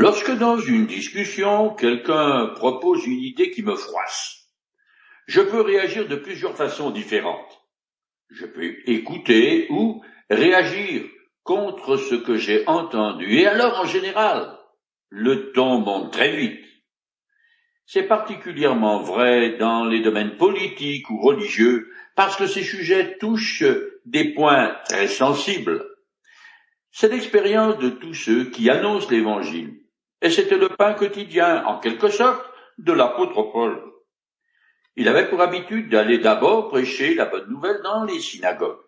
Lorsque dans une discussion, quelqu'un propose une idée qui me froisse, je peux réagir de plusieurs façons différentes. Je peux écouter ou réagir contre ce que j'ai entendu, et alors en général, le ton monte très vite. C'est particulièrement vrai dans les domaines politiques ou religieux, parce que ces sujets touchent des points très sensibles. C'est l'expérience de tous ceux qui annoncent l'Évangile, et c'était le pain quotidien, en quelque sorte, de l'apôtre Paul. Il avait pour habitude d'aller d'abord prêcher la bonne nouvelle dans les synagogues.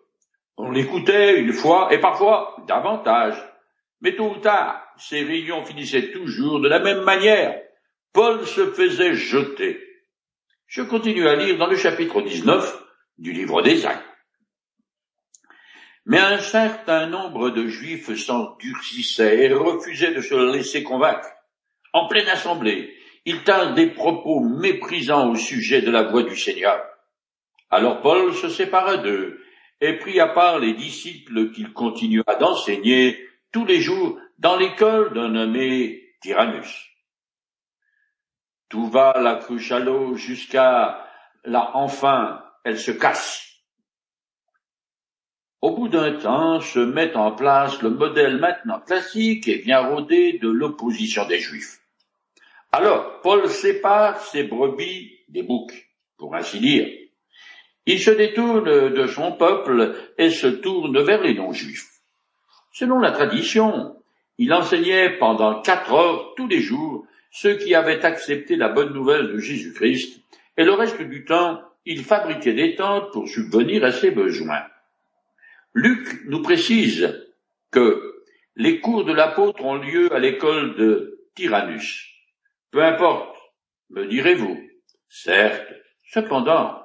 On l'écoutait une fois et parfois davantage. Mais tôt ou tard, ces réunions finissaient toujours de la même manière. Paul se faisait jeter. Je continue à lire dans le chapitre 19 du livre des Actes. Mais un certain nombre de Juifs s'endurcissaient et refusaient de se laisser convaincre. En pleine assemblée, ils tinrent des propos méprisants au sujet de la voix du Seigneur. Alors Paul se sépara d'eux et prit à part les disciples qu'il continua d'enseigner tous les jours dans l'école d'un nommé Tyrannus. Tout va la cruche à l'eau jusqu'à là enfin elle se casse. Au bout d'un temps se met en place le modèle maintenant classique et bien rodé de l'opposition des Juifs. Alors, Paul sépare ses brebis des boucs, pour ainsi dire. Il se détourne de son peuple et se tourne vers les non-juifs. Selon la tradition, il enseignait pendant quatre heures tous les jours ceux qui avaient accepté la bonne nouvelle de Jésus-Christ, et le reste du temps, il fabriquait des tentes pour subvenir à ses besoins. Luc nous précise que les cours de l'apôtre ont lieu à l'école de Tyrannus. Peu importe, me direz-vous. Certes, cependant,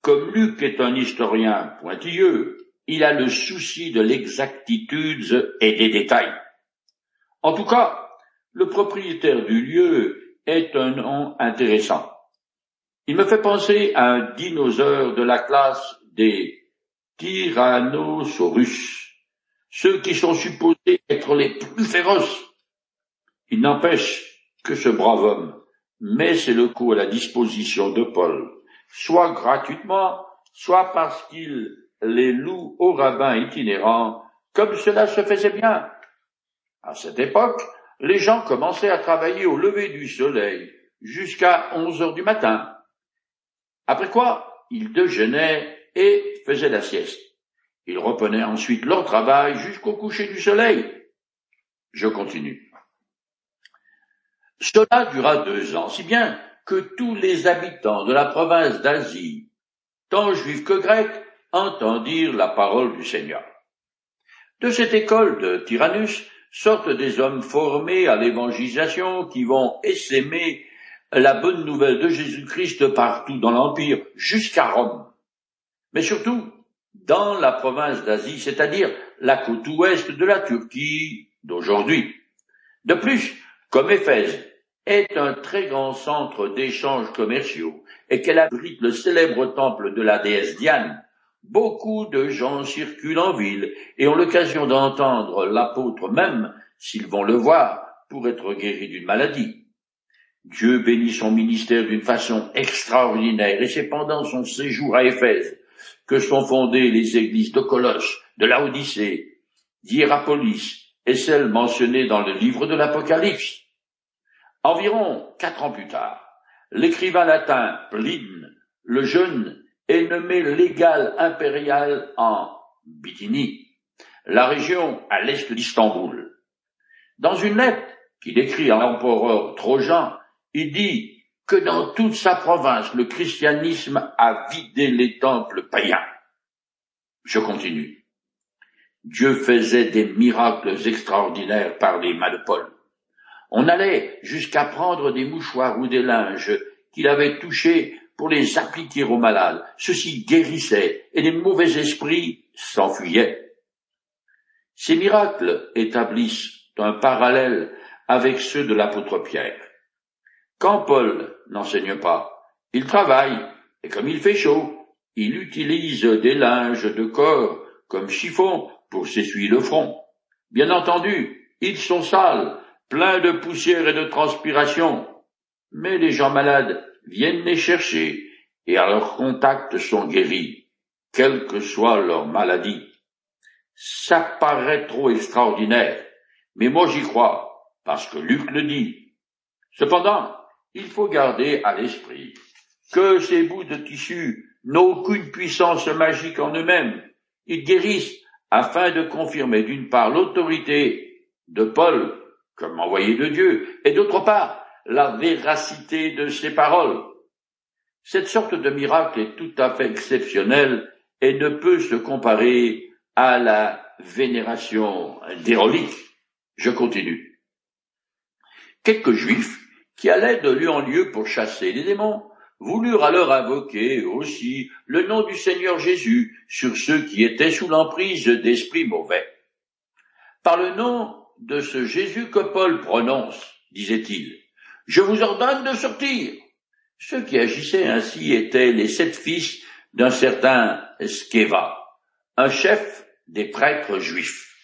comme Luc est un historien pointilleux, il a le souci de l'exactitude et des détails. En tout cas, le propriétaire du lieu est un nom intéressant. Il me fait penser à un dinosaure de la classe des Tyrannosaurus, ceux qui sont supposés être les plus féroces. Il n'empêche que ce brave homme met ses locaux à la disposition de Paul, soit gratuitement, soit parce qu'il les loue aux rabbins itinérants, comme cela se faisait bien. À cette époque, les gens commençaient à travailler au lever du soleil jusqu'à onze heures du matin. Après quoi, ils déjeunaient et faisaient la sieste. Ils reprenaient ensuite leur travail jusqu'au coucher du soleil. Je continue. Cela dura deux ans, si bien que tous les habitants de la province d'Asie, tant juifs que grecs, entendirent la parole du Seigneur. De cette école de Tyrannus sortent des hommes formés à l'évangélisation qui vont essaimer la bonne nouvelle de Jésus-Christ partout dans l'Empire, jusqu'à Rome. Mais surtout, dans la province d'Asie, c'est-à-dire la côte ouest de la Turquie d'aujourd'hui. De plus, comme Éphèse est un très grand centre d'échanges commerciaux et qu'elle abrite le célèbre temple de la déesse Diane, beaucoup de gens circulent en ville et ont l'occasion d'entendre l'apôtre même, s'ils vont le voir, pour être guéris d'une maladie. Dieu bénit son ministère d'une façon extraordinaire et c'est pendant son séjour à Éphèse que sont fondées les églises de Colosse, de Laodicée, d'Hierapolis et celles mentionnées dans le livre de l'Apocalypse. Environ quatre ans plus tard, l'écrivain latin Pline le Jeune est nommé légal impérial en Bithynie, la région à l'est d'Istanbul. Dans une lettre qu'il écrit à l'empereur Trojan, il dit que dans toute sa province, le christianisme a vidé les temples païens. Je continue. Dieu faisait des miracles extraordinaires par les Paul. On allait jusqu'à prendre des mouchoirs ou des linges qu'il avait touchés pour les appliquer aux malades. Ceux-ci guérissaient et les mauvais esprits s'enfuyaient. Ces miracles établissent un parallèle avec ceux de l'apôtre Pierre. Quand Paul n'enseigne pas, il travaille, et comme il fait chaud, il utilise des linges de corps comme chiffon pour s'essuyer le front. Bien entendu, ils sont sales, pleins de poussière et de transpiration. Mais les gens malades viennent les chercher et à leur contact sont guéris, quelle que soit leur maladie. Ça paraît trop extraordinaire, mais moi j'y crois, parce que Luc le dit. Cependant, il faut garder à l'esprit que ces bouts de tissu n'ont aucune puissance magique en eux-mêmes. Ils guérissent afin de confirmer d'une part l'autorité de Paul comme envoyé de Dieu, et d'autre part la véracité de ses paroles. Cette sorte de miracle est tout à fait exceptionnelle et ne peut se comparer à la vénération d'Hérolique. Je continue. Quelques juifs qui allaient de lieu en lieu pour chasser les démons voulurent alors invoquer aussi le nom du Seigneur Jésus sur ceux qui étaient sous l'emprise d'esprits mauvais. Par le nom de ce Jésus que Paul prononce, disait-il, je vous ordonne de sortir. Ceux qui agissaient ainsi étaient les sept fils d'un certain Skeva, un chef des prêtres juifs.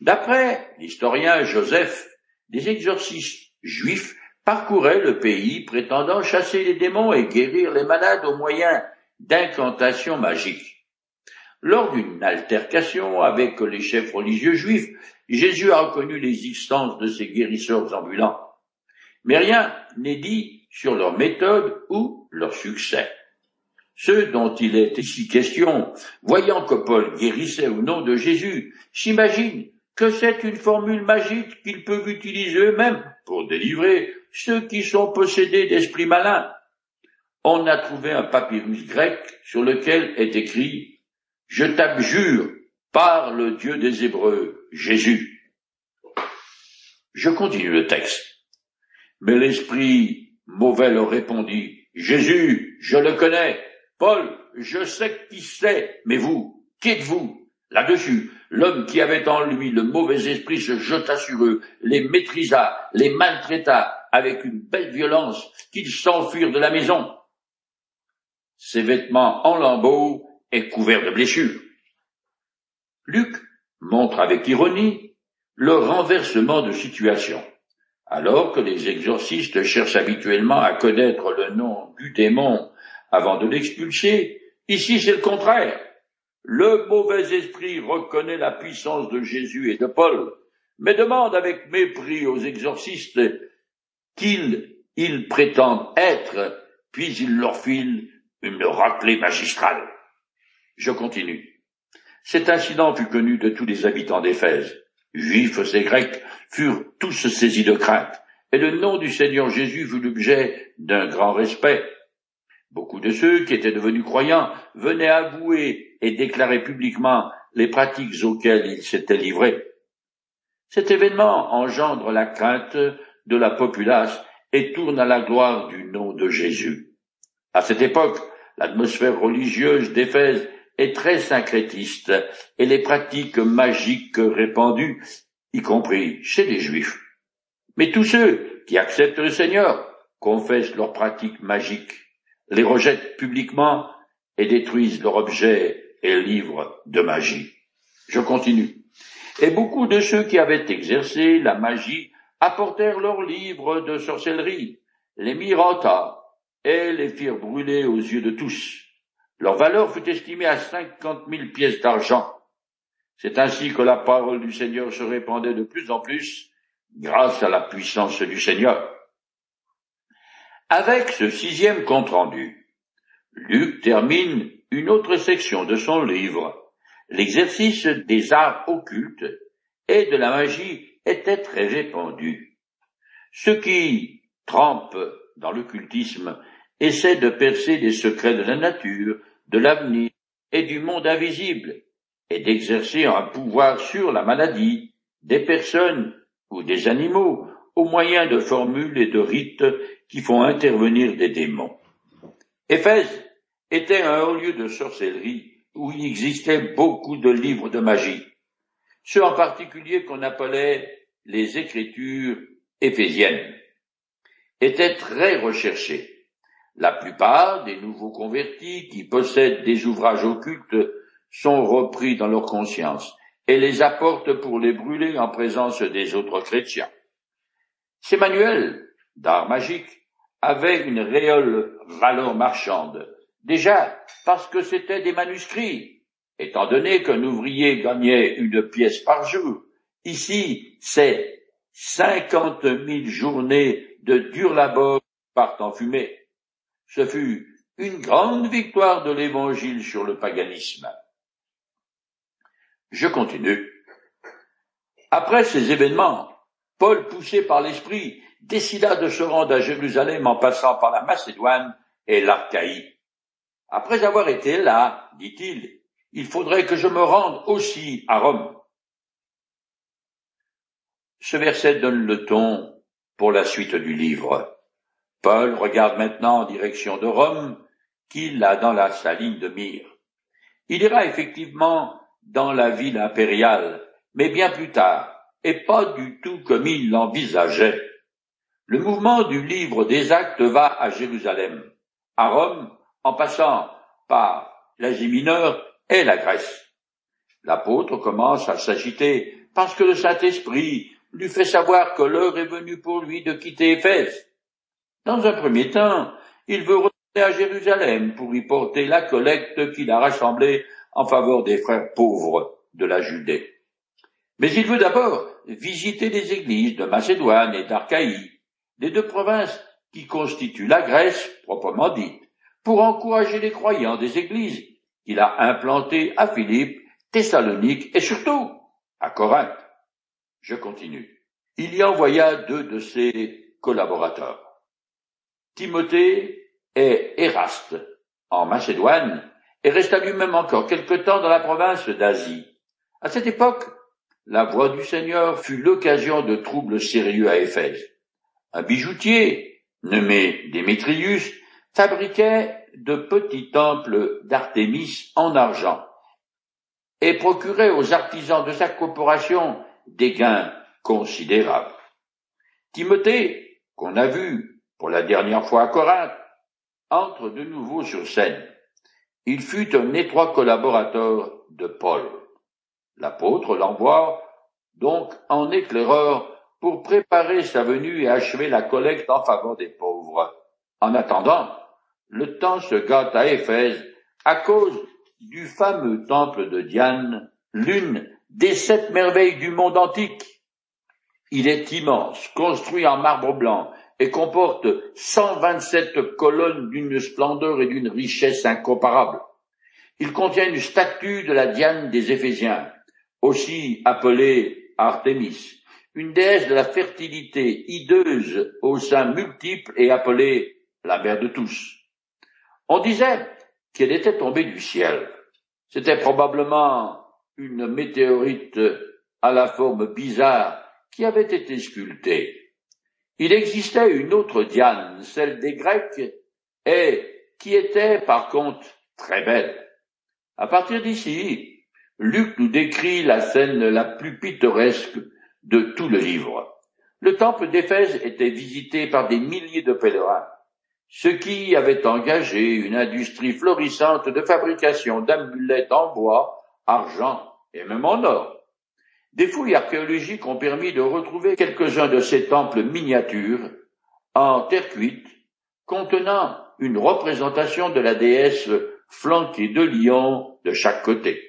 D'après l'historien Joseph, des exorcistes juifs parcouraient le pays prétendant chasser les démons et guérir les malades au moyen d'incantations magiques. Lors d'une altercation avec les chefs religieux juifs, Jésus a reconnu l'existence de ces guérisseurs ambulants. Mais rien n'est dit sur leur méthode ou leur succès. Ceux dont il est ici question, voyant que Paul guérissait au nom de Jésus, s'imaginent que c'est une formule magique qu'ils peuvent utiliser eux-mêmes pour délivrer ceux qui sont possédés d'esprits malins. On a trouvé un papyrus grec sur lequel est écrit Je t'abjure par le Dieu des Hébreux, Jésus. Je continue le texte. Mais l'esprit mauvais leur répondit, Jésus, je le connais. Paul, je sais qui c'est, mais vous, qui êtes-vous Là-dessus, l'homme qui avait en lui le mauvais esprit se jeta sur eux, les maîtrisa, les maltraita avec une belle violence qu'ils s'enfuirent de la maison. Ses vêtements en lambeaux et couverts de blessures. Luc montre avec ironie le renversement de situation. Alors que les exorcistes cherchent habituellement à connaître le nom du démon avant de l'expulser, ici c'est le contraire. Le mauvais esprit reconnaît la puissance de Jésus et de Paul, mais demande avec mépris aux exorcistes qu'ils ils prétendent être, puis il leur file une raclée magistrale. Je continue. Cet incident fut connu de tous les habitants d'Éphèse. Juifs et Grecs furent tous saisis de crainte, et le nom du Seigneur Jésus fut l'objet d'un grand respect. Beaucoup de ceux qui étaient devenus croyants venaient avouer et déclarer publiquement les pratiques auxquelles ils s'étaient livrés. Cet événement engendre la crainte de la populace et tourne à la gloire du nom de Jésus. À cette époque, l'atmosphère religieuse d'Éphèse est très syncrétiste et les pratiques magiques répandues, y compris chez les Juifs. Mais tous ceux qui acceptent le Seigneur confessent leurs pratiques magiques les rejettent publiquement et détruisent leur objet et livres de magie. Je continue. Et beaucoup de ceux qui avaient exercé la magie apportèrent leurs livres de sorcellerie, les mirent et les firent brûler aux yeux de tous. Leur valeur fut estimée à cinquante mille pièces d'argent. C'est ainsi que la parole du Seigneur se répandait de plus en plus grâce à la puissance du Seigneur. Avec ce sixième compte-rendu, Luc termine une autre section de son livre. L'exercice des arts occultes et de la magie était très répandu. Ceux qui trempent dans l'occultisme essaient de percer les secrets de la nature, de l'avenir et du monde invisible, et d'exercer un pouvoir sur la maladie, des personnes ou des animaux, au moyen de formules et de rites qui font intervenir des démons. Éphèse était un haut lieu de sorcellerie où il existait beaucoup de livres de magie, ceux en particulier qu'on appelait les écritures éphésiennes, étaient très recherchés. La plupart des nouveaux convertis qui possèdent des ouvrages occultes sont repris dans leur conscience et les apportent pour les brûler en présence des autres chrétiens. Ces manuels d'art magique avaient une réelle valeur marchande, déjà parce que c'étaient des manuscrits, étant donné qu'un ouvrier gagnait une pièce par jour. Ici, c'est cinquante mille journées de dur labeur partent en fumée. Ce fut une grande victoire de l'Évangile sur le paganisme. Je continue. Après ces événements, Paul, poussé par l'Esprit, décida de se rendre à Jérusalem en passant par la Macédoine et l'Archaïe. Après avoir été là, dit-il, il faudrait que je me rende aussi à Rome. Ce verset donne le ton pour la suite du livre. Paul regarde maintenant en direction de Rome, qu'il a dans la saline de mire. Il ira effectivement dans la ville impériale, mais bien plus tard, et pas du tout comme il l'envisageait. Le mouvement du livre des actes va à Jérusalem, à Rome, en passant par l'Asie mineure et la Grèce. L'apôtre commence à s'agiter parce que le Saint-Esprit lui fait savoir que l'heure est venue pour lui de quitter Éphèse. Dans un premier temps, il veut retourner à Jérusalem pour y porter la collecte qu'il a rassemblée en faveur des frères pauvres de la Judée. Mais il veut d'abord visiter les églises de Macédoine et d'Archaïe, les deux provinces qui constituent la Grèce proprement dite, pour encourager les croyants des églises qu'il a implantées à Philippe, Thessalonique et surtout à Corinthe. Je continue. Il y envoya deux de ses collaborateurs, Timothée et Éraste, en Macédoine, et resta lui-même encore quelque temps dans la province d'Asie. À cette époque, la voix du Seigneur fut l'occasion de troubles sérieux à Éphèse. Un bijoutier, nommé Démétrius, fabriquait de petits temples d'Artémis en argent et procurait aux artisans de sa corporation des gains considérables. Timothée, qu'on a vu pour la dernière fois à Corinthe, entre de nouveau sur scène. Il fut un étroit collaborateur de Paul. L'apôtre l'envoie donc en éclaireur pour préparer sa venue et achever la collecte en faveur des pauvres. En attendant, le temps se gâte à Éphèse à cause du fameux temple de Diane, l'une des sept merveilles du monde antique. Il est immense, construit en marbre blanc, et comporte 127 colonnes d'une splendeur et d'une richesse incomparables. Il contient une statue de la Diane des Éphésiens, aussi appelée Artémis, une déesse de la fertilité hideuse aux seins multiples et appelée la mère de tous. On disait qu'elle était tombée du ciel. C'était probablement une météorite à la forme bizarre qui avait été sculptée. Il existait une autre Diane, celle des Grecs, et qui était par contre très belle. À partir d'ici, Luc nous décrit la scène la plus pittoresque de tout le livre. Le temple d'Éphèse était visité par des milliers de pèlerins, ce qui avait engagé une industrie florissante de fabrication d'amulettes en bois, argent et même en or. Des fouilles archéologiques ont permis de retrouver quelques-uns de ces temples miniatures en terre cuite, contenant une représentation de la déesse flanquée de lions de chaque côté.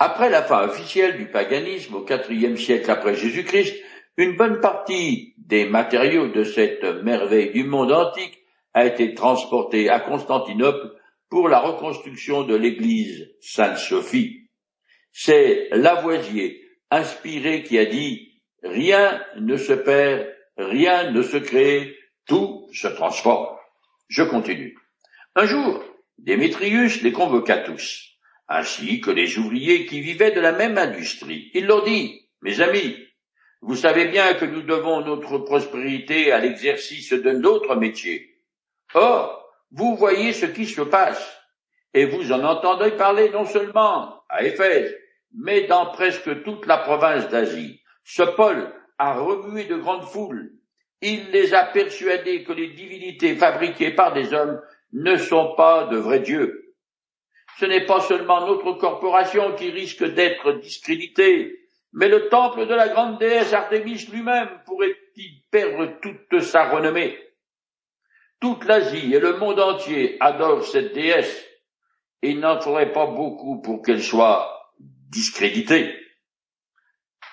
Après la fin officielle du paganisme au IVe siècle après Jésus-Christ, une bonne partie des matériaux de cette merveille du monde antique a été transportée à Constantinople pour la reconstruction de l'église Sainte-Sophie. C'est Lavoisier, inspiré, qui a dit Rien ne se perd, rien ne se crée, tout se transforme. Je continue. Un jour, Démétrius les convoqua tous ainsi que les ouvriers qui vivaient de la même industrie. Il leur dit, mes amis, vous savez bien que nous devons notre prospérité à l'exercice de notre métier. Or, vous voyez ce qui se passe, et vous en entendrez parler non seulement à Éphèse, mais dans presque toute la province d'Asie. Ce Paul a remué de grandes foules. Il les a persuadés que les divinités fabriquées par des hommes ne sont pas de vrais dieux ce n'est pas seulement notre corporation qui risque d'être discréditée, Mais le temple de la grande déesse Artémis lui-même pourrait-il perdre toute sa renommée? Toute l'Asie et le monde entier adorent cette déesse, et il n'en faudrait pas beaucoup pour qu'elle soit discréditée.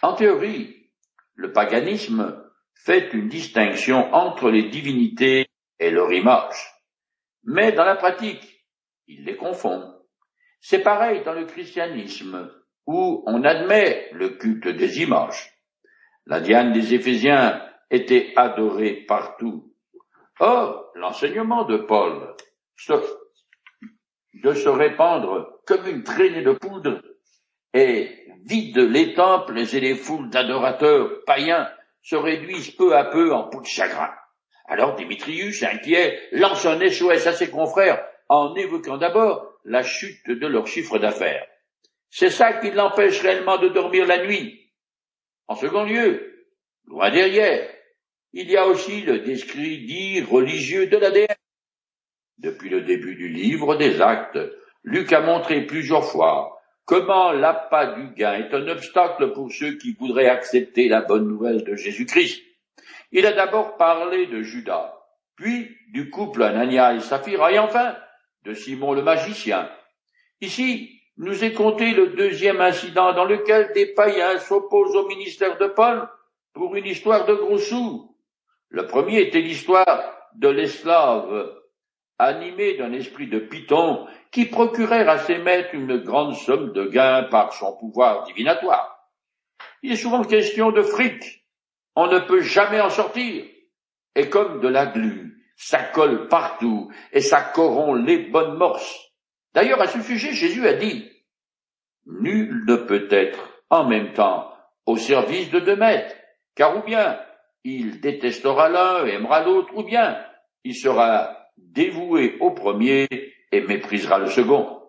En théorie, le paganisme fait une distinction entre les divinités et leur image. Mais dans la pratique, il les confond. C'est pareil dans le christianisme, où on admet le culte des images. La Diane des Éphésiens était adorée partout. Or, l'enseignement de Paul de se répandre comme une traînée de poudre et vide les temples et les foules d'adorateurs païens se réduisent peu à peu en peau de chagrin. Alors Démétrius, inquiet, lance un SOS à ses confrères en évoquant d'abord la chute de leur chiffre d'affaires. C'est ça qui l'empêche réellement de dormir la nuit. En second lieu, loin derrière, il y a aussi le dit religieux de la déesse. Depuis le début du livre des actes, Luc a montré plusieurs fois comment l'appât du gain est un obstacle pour ceux qui voudraient accepter la bonne nouvelle de Jésus-Christ. Il a d'abord parlé de Judas, puis du couple Anania et Saphira, et enfin de Simon le magicien. Ici, nous est compté le deuxième incident dans lequel des païens s'opposent au ministère de Paul pour une histoire de gros sous. Le premier était l'histoire de l'esclave, animé d'un esprit de Python, qui procurait à ses maîtres une grande somme de gains par son pouvoir divinatoire. Il est souvent question de fric. On ne peut jamais en sortir. Et comme de la glu, ça colle partout et ça corrompt les bonnes morses. D'ailleurs, à ce sujet, Jésus a dit, Nul ne peut être en même temps au service de deux maîtres, car ou bien il détestera l'un et aimera l'autre, ou bien il sera dévoué au premier et méprisera le second.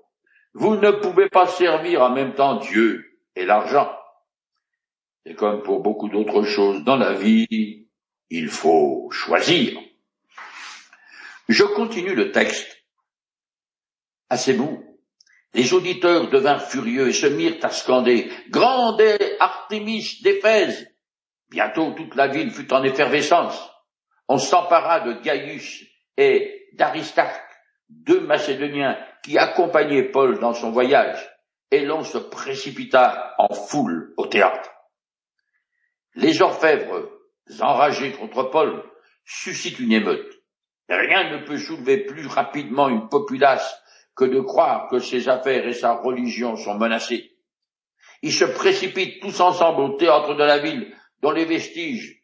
Vous ne pouvez pas servir en même temps Dieu et l'argent. Et comme pour beaucoup d'autres choses dans la vie, il faut choisir. Je continue le texte. À ces mots, les auditeurs devinrent furieux et se mirent à scander Grande Artémis d'Éphèse. Bientôt toute la ville fut en effervescence. On s'empara de Gaius et d'Aristarque, deux Macédoniens qui accompagnaient Paul dans son voyage, et l'on se précipita en foule au théâtre. Les orfèvres, enragés contre Paul, suscitent une émeute. Rien ne peut soulever plus rapidement une populace que de croire que ses affaires et sa religion sont menacées. Ils se précipitent tous ensemble au théâtre de la ville, dont les vestiges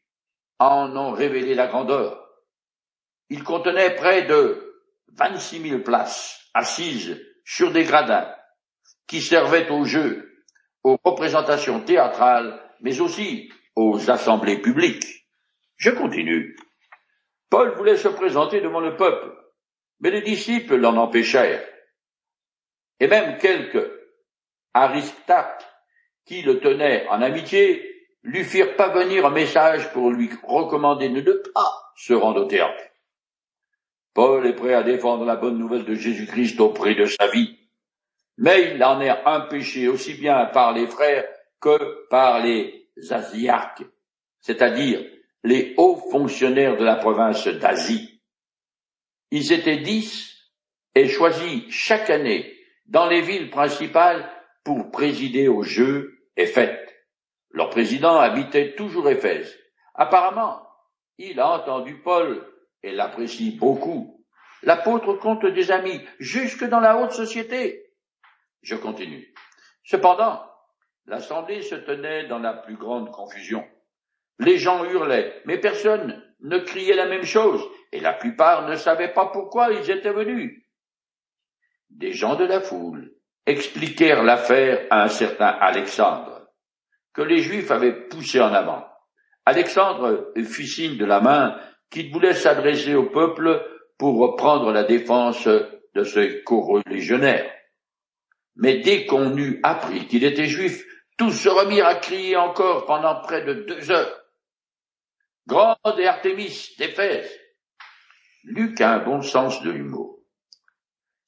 en ont révélé la grandeur. Il contenait près de vingt-six mille places assises sur des gradins qui servaient aux jeux, aux représentations théâtrales, mais aussi aux assemblées publiques. Je continue. Paul voulait se présenter devant le peuple, mais les disciples l'en empêchèrent. Et même quelques Aristarques qui le tenaient en amitié lui firent venir un message pour lui recommander de ne pas se rendre au théâtre. Paul est prêt à défendre la bonne nouvelle de Jésus-Christ au prix de sa vie, mais il en est empêché aussi bien par les frères que par les asiarques, c'est-à-dire les hauts fonctionnaires de la province d'Asie. Ils étaient dix et choisis chaque année dans les villes principales pour présider aux Jeux et fêtes. Leur président habitait toujours Éphèse. Apparemment, il a entendu Paul et l'apprécie beaucoup. L'apôtre compte des amis jusque dans la haute société. Je continue. Cependant, l'assemblée se tenait dans la plus grande confusion. Les gens hurlaient, mais personne ne criait la même chose, et la plupart ne savaient pas pourquoi ils étaient venus. Des gens de la foule expliquèrent l'affaire à un certain Alexandre, que les Juifs avaient poussé en avant. Alexandre fit signe de la main qu'il voulait s'adresser au peuple pour reprendre la défense de ce co-religionnaire. Mais dès qu'on eut appris qu'il était juif, tous se remirent à crier encore pendant près de deux heures. Grande et Artémis d'Éphèse. Luc a un bon sens de l'humour.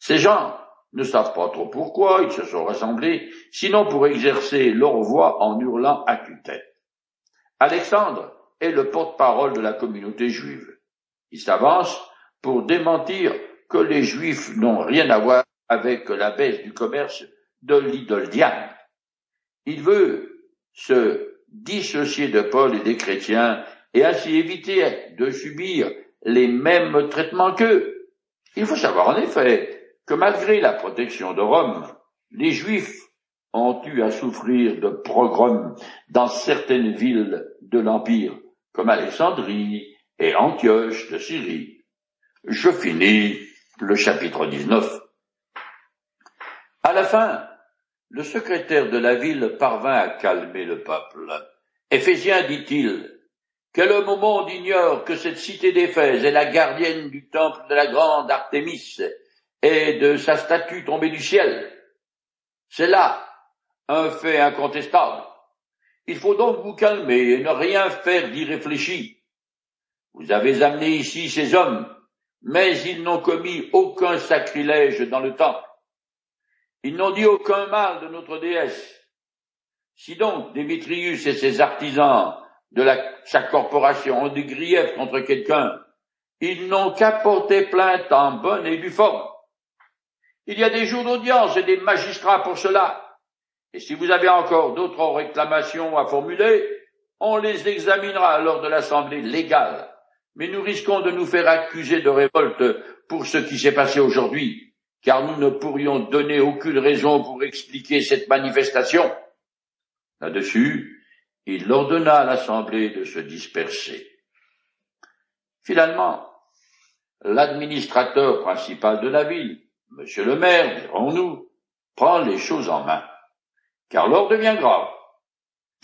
Ces gens ne savent pas trop pourquoi ils se sont rassemblés, sinon pour exercer leur voix en hurlant à tue-tête. Alexandre est le porte-parole de la communauté juive. Il s'avance pour démentir que les juifs n'ont rien à voir avec la baisse du commerce de l'idole Diane. Il veut se dissocier de Paul et des chrétiens et ainsi éviter de subir les mêmes traitements qu'eux. Il faut savoir en effet que malgré la protection de Rome, les Juifs ont eu à souffrir de pogroms dans certaines villes de l'Empire, comme Alexandrie et Antioche de Syrie. Je finis le chapitre 19. À la fin, le secrétaire de la ville parvint à calmer le peuple. Éphésiens, dit-il, que le monde ignore que cette cité d'Éphèse est la gardienne du temple de la grande Artémis et de sa statue tombée du ciel. C'est là un fait incontestable. Il faut donc vous calmer et ne rien faire d'irréfléchi. Vous avez amené ici ces hommes, mais ils n'ont commis aucun sacrilège dans le temple. Ils n'ont dit aucun mal de notre déesse. Si donc Démétrius et ses artisans de sa corporation ont des griefs contre quelqu'un, ils n'ont qu'à porter plainte en bonne et due forme. Il y a des jours d'audience et des magistrats pour cela. Et si vous avez encore d'autres réclamations à formuler, on les examinera lors de l'Assemblée légale. Mais nous risquons de nous faire accuser de révolte pour ce qui s'est passé aujourd'hui, car nous ne pourrions donner aucune raison pour expliquer cette manifestation. Là-dessus, il ordonna à l'Assemblée de se disperser. Finalement, l'administrateur principal de la ville, Monsieur le maire, dirons-nous, prend les choses en main, car l'heure devient grave.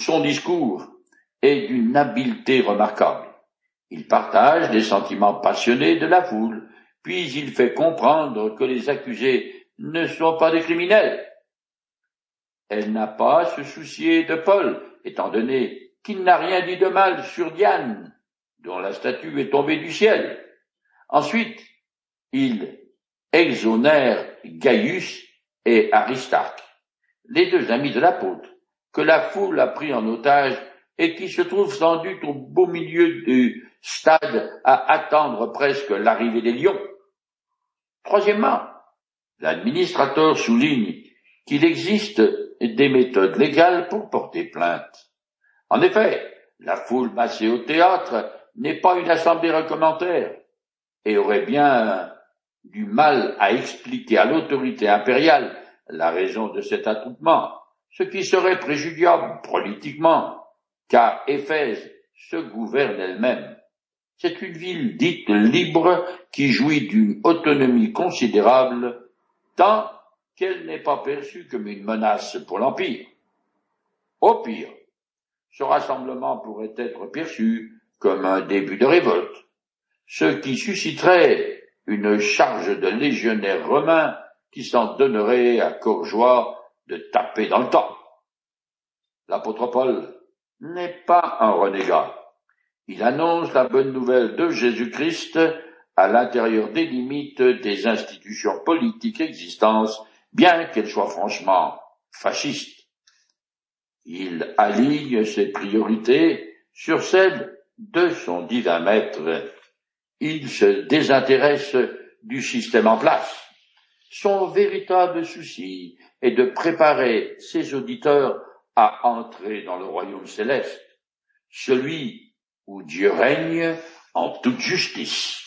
Son discours est d'une habileté remarquable. Il partage les sentiments passionnés de la foule, puis il fait comprendre que les accusés ne sont pas des criminels. Elle n'a pas à se soucier de Paul, étant donné qu'il n'a rien dit de mal sur Diane, dont la statue est tombée du ciel. Ensuite, il exonère Gaius et Aristarque, les deux amis de l'apôtre, que la foule a pris en otage et qui se trouvent sans doute au beau milieu du stade à attendre presque l'arrivée des lions. Troisièmement, l'administrateur souligne qu'il existe des méthodes légales pour porter plainte. En effet, la foule massée au théâtre n'est pas une assemblée recommentaire et aurait bien du mal à expliquer à l'autorité impériale la raison de cet attroupement, ce qui serait préjudiciable politiquement, car Éphèse se gouverne elle-même. C'est une ville dite libre qui jouit d'une autonomie considérable, tant qu'elle n'est pas perçue comme une menace pour l'Empire. Au pire, ce rassemblement pourrait être perçu comme un début de révolte, ce qui susciterait une charge de légionnaires romains qui s'en donnerait à Courgeois de taper dans le temps. L'apôtre Paul n'est pas un renégat. Il annonce la bonne nouvelle de Jésus-Christ à l'intérieur des limites des institutions politiques existantes, bien qu'elles soient franchement fascistes. Il aligne ses priorités sur celles de son divin maître. Il se désintéresse du système en place. Son véritable souci est de préparer ses auditeurs à entrer dans le royaume céleste, celui où Dieu règne en toute justice.